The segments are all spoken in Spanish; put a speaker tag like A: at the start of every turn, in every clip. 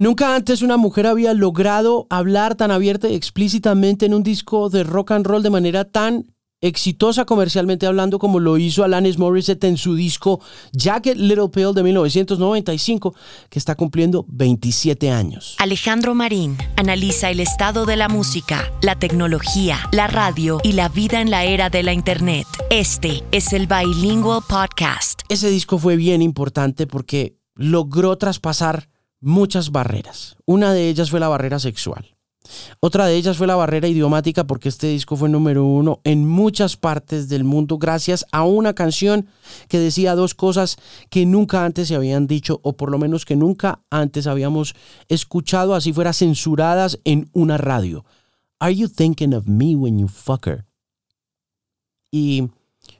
A: Nunca antes una mujer había logrado hablar tan abierta y explícitamente en un disco de rock and roll de manera tan exitosa comercialmente hablando como lo hizo Alanis Morissette en su disco Jacket Little Pill de 1995, que está cumpliendo 27 años.
B: Alejandro Marín analiza el estado de la música, la tecnología, la radio y la vida en la era de la Internet. Este es el Bilingual Podcast.
A: Ese disco fue bien importante porque logró traspasar muchas barreras. Una de ellas fue la barrera sexual. Otra de ellas fue la barrera idiomática porque este disco fue número uno en muchas partes del mundo gracias a una canción que decía dos cosas que nunca antes se habían dicho o por lo menos que nunca antes habíamos escuchado así fuera censuradas en una radio. Are you thinking of me when you fuck her? Y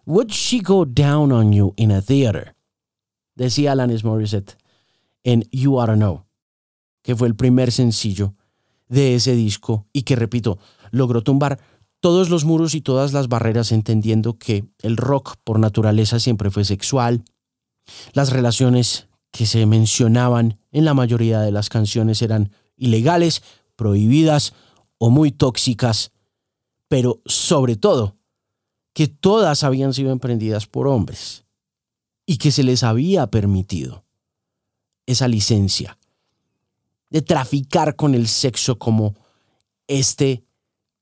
A: would she go down on you in a theater? Decía Alanis Morissette en You Oughta Know, que fue el primer sencillo de ese disco y que, repito, logró tumbar todos los muros y todas las barreras entendiendo que el rock por naturaleza siempre fue sexual. Las relaciones que se mencionaban en la mayoría de las canciones eran ilegales, prohibidas o muy tóxicas, pero sobre todo que todas habían sido emprendidas por hombres y que se les había permitido esa licencia de traficar con el sexo como este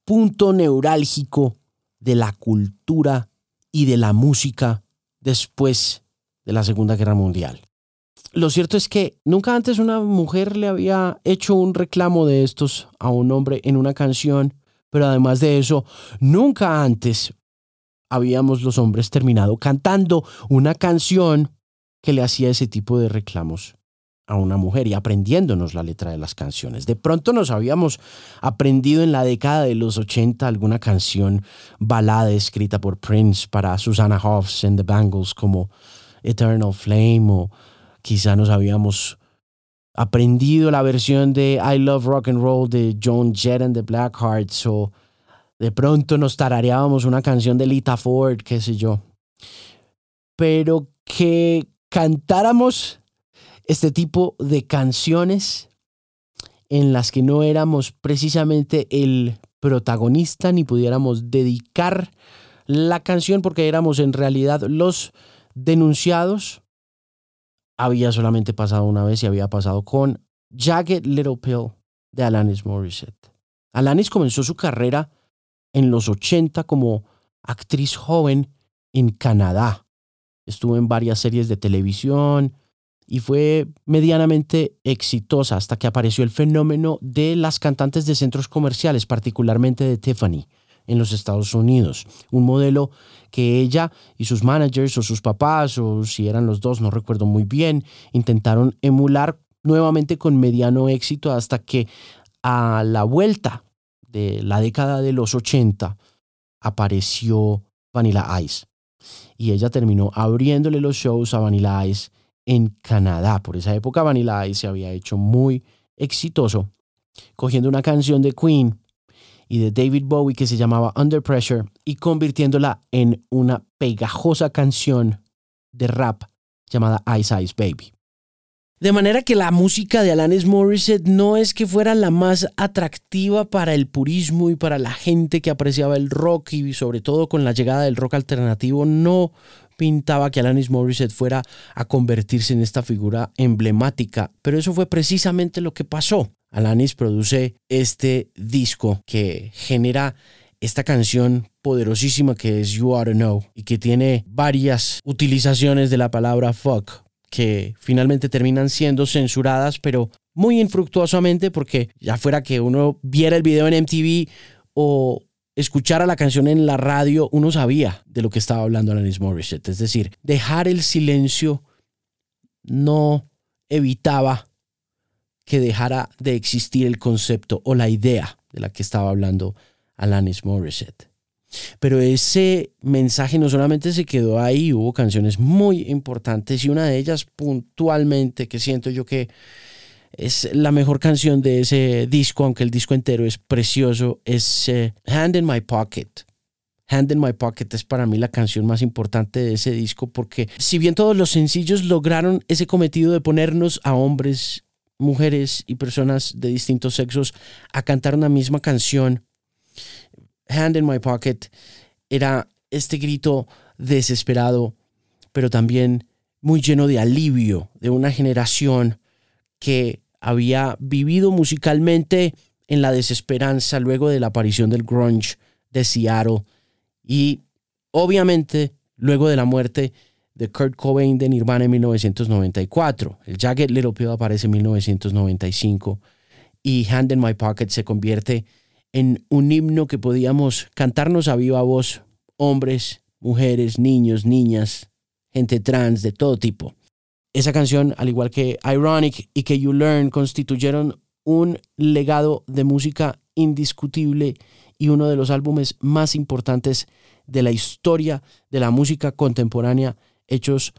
A: punto neurálgico de la cultura y de la música después de la Segunda Guerra Mundial. Lo cierto es que nunca antes una mujer le había hecho un reclamo de estos a un hombre en una canción, pero además de eso, nunca antes habíamos los hombres terminado cantando una canción que le hacía ese tipo de reclamos a una mujer y aprendiéndonos la letra de las canciones. De pronto nos habíamos aprendido en la década de los 80 alguna canción balada escrita por Prince para Susanna Hoffs en The Bangles como Eternal Flame o quizá nos habíamos aprendido la versión de I Love Rock and Roll de Joan Jett and the Blackhearts o de pronto nos tarareábamos una canción de Lita Ford, qué sé yo. Pero que cantáramos este tipo de canciones en las que no éramos precisamente el protagonista ni pudiéramos dedicar la canción porque éramos en realidad los denunciados. Había solamente pasado una vez y había pasado con Jagged Little Pill de Alanis Morissette. Alanis comenzó su carrera en los 80 como actriz joven en Canadá. Estuvo en varias series de televisión, y fue medianamente exitosa hasta que apareció el fenómeno de las cantantes de centros comerciales, particularmente de Tiffany en los Estados Unidos. Un modelo que ella y sus managers o sus papás, o si eran los dos, no recuerdo muy bien, intentaron emular nuevamente con mediano éxito hasta que a la vuelta de la década de los 80 apareció Vanilla Ice. Y ella terminó abriéndole los shows a Vanilla Ice en Canadá. Por esa época Vanilla Ice se había hecho muy exitoso, cogiendo una canción de Queen y de David Bowie que se llamaba Under Pressure y convirtiéndola en una pegajosa canción de rap llamada Ice Ice Baby. De manera que la música de Alanis Morissette no es que fuera la más atractiva para el purismo y para la gente que apreciaba el rock y sobre todo con la llegada del rock alternativo no pintaba que Alanis Morissette fuera a convertirse en esta figura emblemática, pero eso fue precisamente lo que pasó. Alanis produce este disco que genera esta canción poderosísima que es You Oughta Know y que tiene varias utilizaciones de la palabra fuck que finalmente terminan siendo censuradas, pero muy infructuosamente porque ya fuera que uno viera el video en MTV o escuchara la canción en la radio, uno sabía de lo que estaba hablando Alanis Morissette. Es decir, dejar el silencio no evitaba que dejara de existir el concepto o la idea de la que estaba hablando Alanis Morissette. Pero ese mensaje no solamente se quedó ahí, hubo canciones muy importantes y una de ellas puntualmente que siento yo que es la mejor canción de ese disco, aunque el disco entero es precioso, es eh, Hand in My Pocket. Hand in My Pocket es para mí la canción más importante de ese disco porque si bien todos los sencillos lograron ese cometido de ponernos a hombres mujeres y personas de distintos sexos a cantar una misma canción. Hand in My Pocket era este grito desesperado, pero también muy lleno de alivio de una generación que había vivido musicalmente en la desesperanza luego de la aparición del grunge de Seattle y obviamente luego de la muerte de Kurt Cobain de Nirvana en 1994. El Jagged Little Pill aparece en 1995 y Hand in My Pocket se convierte en un himno que podíamos cantarnos a viva voz, hombres, mujeres, niños, niñas, gente trans de todo tipo. Esa canción, al igual que Ironic y que You Learn, constituyeron un legado de música indiscutible y uno de los álbumes más importantes de la historia de la música contemporánea hechos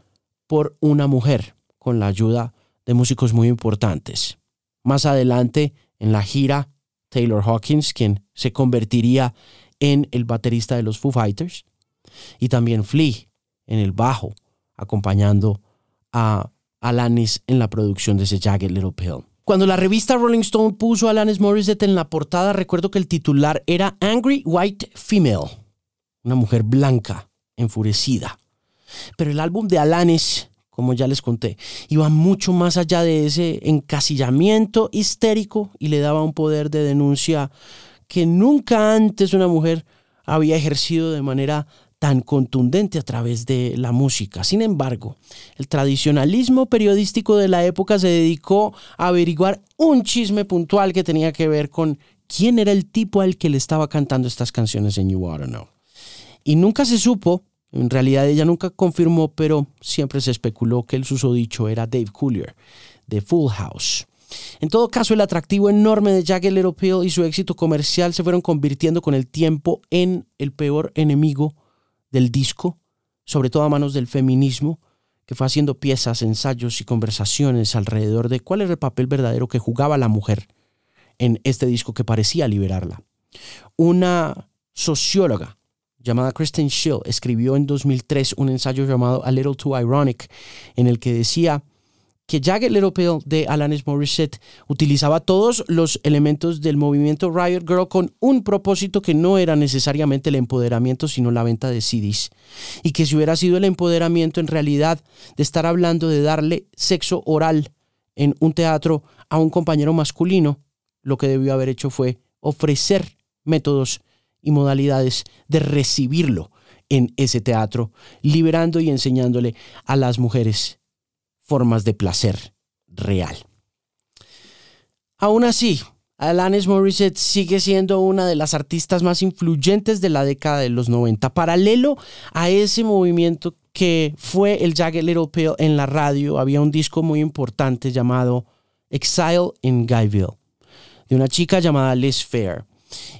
A: por una mujer con la ayuda de músicos muy importantes. Más adelante, en la gira, Taylor Hawkins, quien se convertiría en el baterista de los Foo Fighters, y también Flea en el bajo, acompañando a Alanis en la producción de ese Jagged Little Pill. Cuando la revista Rolling Stone puso a Alanis Morissette en la portada, recuerdo que el titular era Angry White Female, una mujer blanca, enfurecida. Pero el álbum de Alanis, como ya les conté, iba mucho más allá de ese encasillamiento histérico y le daba un poder de denuncia que nunca antes una mujer había ejercido de manera tan contundente a través de la música. Sin embargo, el tradicionalismo periodístico de la época se dedicó a averiguar un chisme puntual que tenía que ver con quién era el tipo al que le estaba cantando estas canciones en You Wanna Know. Y nunca se supo en realidad ella nunca confirmó, pero siempre se especuló que el susodicho era Dave Coulier, de Full House. En todo caso, el atractivo enorme de Jagged Little Pill y su éxito comercial se fueron convirtiendo con el tiempo en el peor enemigo del disco, sobre todo a manos del feminismo, que fue haciendo piezas, ensayos y conversaciones alrededor de cuál era el papel verdadero que jugaba la mujer en este disco que parecía liberarla. Una socióloga llamada Kristen Schill escribió en 2003 un ensayo llamado A Little Too Ironic, en el que decía que Jagged Little Pill de Alanis Morissette utilizaba todos los elementos del movimiento Riot Girl con un propósito que no era necesariamente el empoderamiento, sino la venta de CDs. Y que si hubiera sido el empoderamiento en realidad de estar hablando de darle sexo oral en un teatro a un compañero masculino, lo que debió haber hecho fue ofrecer métodos y modalidades de recibirlo en ese teatro, liberando y enseñándole a las mujeres formas de placer real. Aún así, Alanis Morissette sigue siendo una de las artistas más influyentes de la década de los 90, paralelo a ese movimiento que fue el Jagged Little Pill en la radio, había un disco muy importante llamado Exile in Guyville, de una chica llamada Liz Fair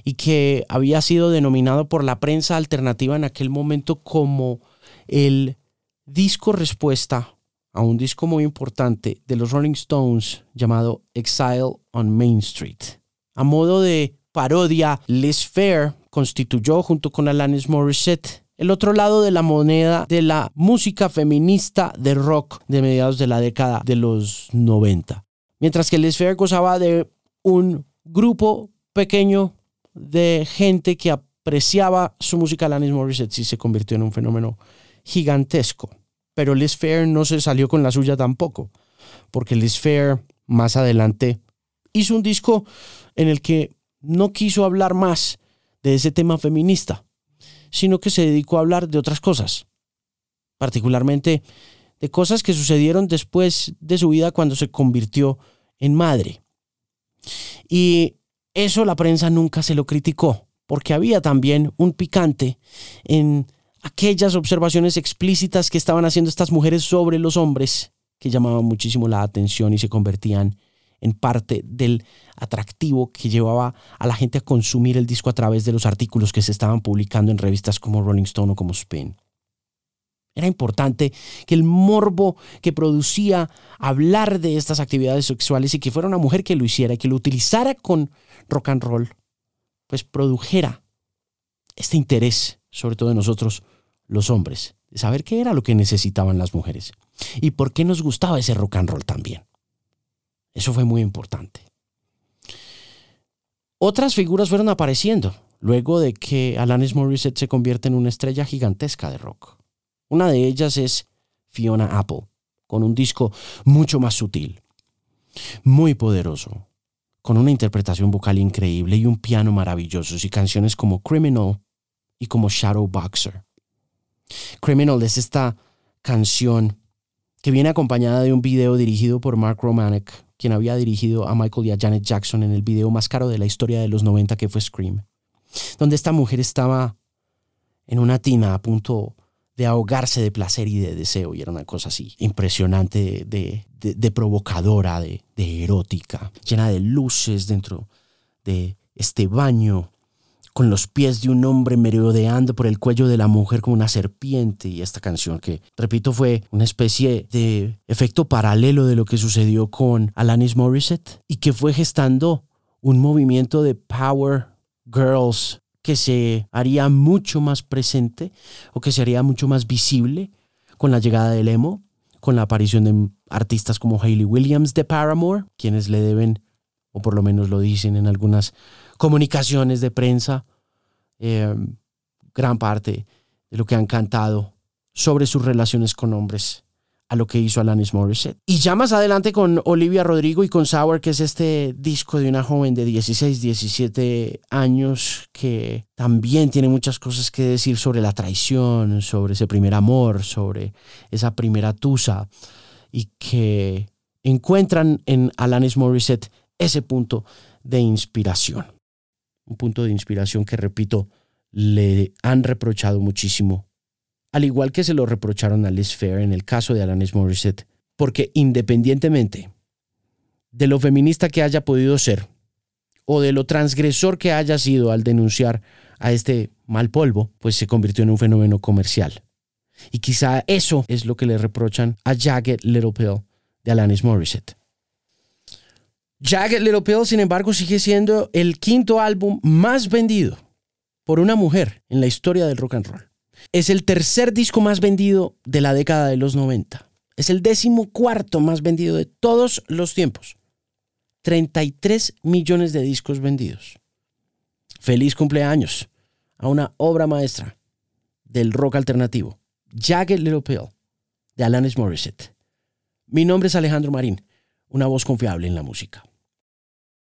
A: y que había sido denominado por la prensa alternativa en aquel momento como el disco respuesta a un disco muy importante de los Rolling Stones llamado Exile on Main Street. A modo de parodia, Liz Fair constituyó junto con Alanis Morissette el otro lado de la moneda de la música feminista de rock de mediados de la década de los 90. Mientras que Liz Fair gozaba de un grupo pequeño de gente que apreciaba su música, Alanis Morissette sí se convirtió en un fenómeno gigantesco. Pero Liz Fair no se salió con la suya tampoco, porque Liz Fair más adelante hizo un disco en el que no quiso hablar más de ese tema feminista, sino que se dedicó a hablar de otras cosas, particularmente de cosas que sucedieron después de su vida cuando se convirtió en madre. Y eso la prensa nunca se lo criticó, porque había también un picante en aquellas observaciones explícitas que estaban haciendo estas mujeres sobre los hombres, que llamaban muchísimo la atención y se convertían en parte del atractivo que llevaba a la gente a consumir el disco a través de los artículos que se estaban publicando en revistas como Rolling Stone o como Spin. Era importante que el morbo que producía hablar de estas actividades sexuales y que fuera una mujer que lo hiciera y que lo utilizara con rock and roll, pues produjera este interés, sobre todo de nosotros los hombres, de saber qué era lo que necesitaban las mujeres y por qué nos gustaba ese rock and roll también. Eso fue muy importante. Otras figuras fueron apareciendo luego de que Alanis Morissette se convierte en una estrella gigantesca de rock. Una de ellas es Fiona Apple, con un disco mucho más sutil, muy poderoso, con una interpretación vocal increíble y un piano maravilloso y canciones como Criminal y como Shadow Boxer. Criminal es esta canción que viene acompañada de un video dirigido por Mark Romanek, quien había dirigido a Michael y a Janet Jackson en el video más caro de la historia de los 90 que fue Scream, donde esta mujer estaba en una tina a punto de ahogarse de placer y de deseo, y era una cosa así impresionante, de, provocadora, de, de erótica, llena de luces dentro de este baño con los pies de un hombre merodeando por el cuello de la mujer como una serpiente. Y esta canción que, repito, fue una especie de efecto paralelo de lo que sucedió con Alanis Morissette y que fue gestando un movimiento de Power Girls que se haría mucho más presente o que se haría mucho más visible con la llegada del emo, con la aparición de artistas como Hayley Williams de Paramore, quienes le deben, o por lo menos lo dicen en algunas comunicaciones de prensa, eh, gran parte de lo que han cantado sobre sus relaciones con hombres a lo que hizo Alanis Morissette. Y ya más adelante con Olivia Rodrigo y con Sour, que es este disco de una joven de 16, 17 años que también tiene muchas cosas que decir sobre la traición, sobre ese primer amor, sobre esa primera tusa y que encuentran en Alanis Morissette ese punto de inspiración un punto de inspiración que, repito, le han reprochado muchísimo, al igual que se lo reprocharon a Liz Fair en el caso de Alanis Morissette, porque independientemente de lo feminista que haya podido ser, o de lo transgresor que haya sido al denunciar a este mal polvo, pues se convirtió en un fenómeno comercial. Y quizá eso es lo que le reprochan a Jagged Little Pill de Alanis Morissette. Jagged Little Pill, sin embargo, sigue siendo el quinto álbum más vendido por una mujer en la historia del rock and roll. Es el tercer disco más vendido de la década de los 90. Es el décimo cuarto más vendido de todos los tiempos. 33 millones de discos vendidos. Feliz cumpleaños a una obra maestra del rock alternativo. Jagged Little Pill de Alanis Morissette. Mi nombre es Alejandro Marín, una voz confiable en la música.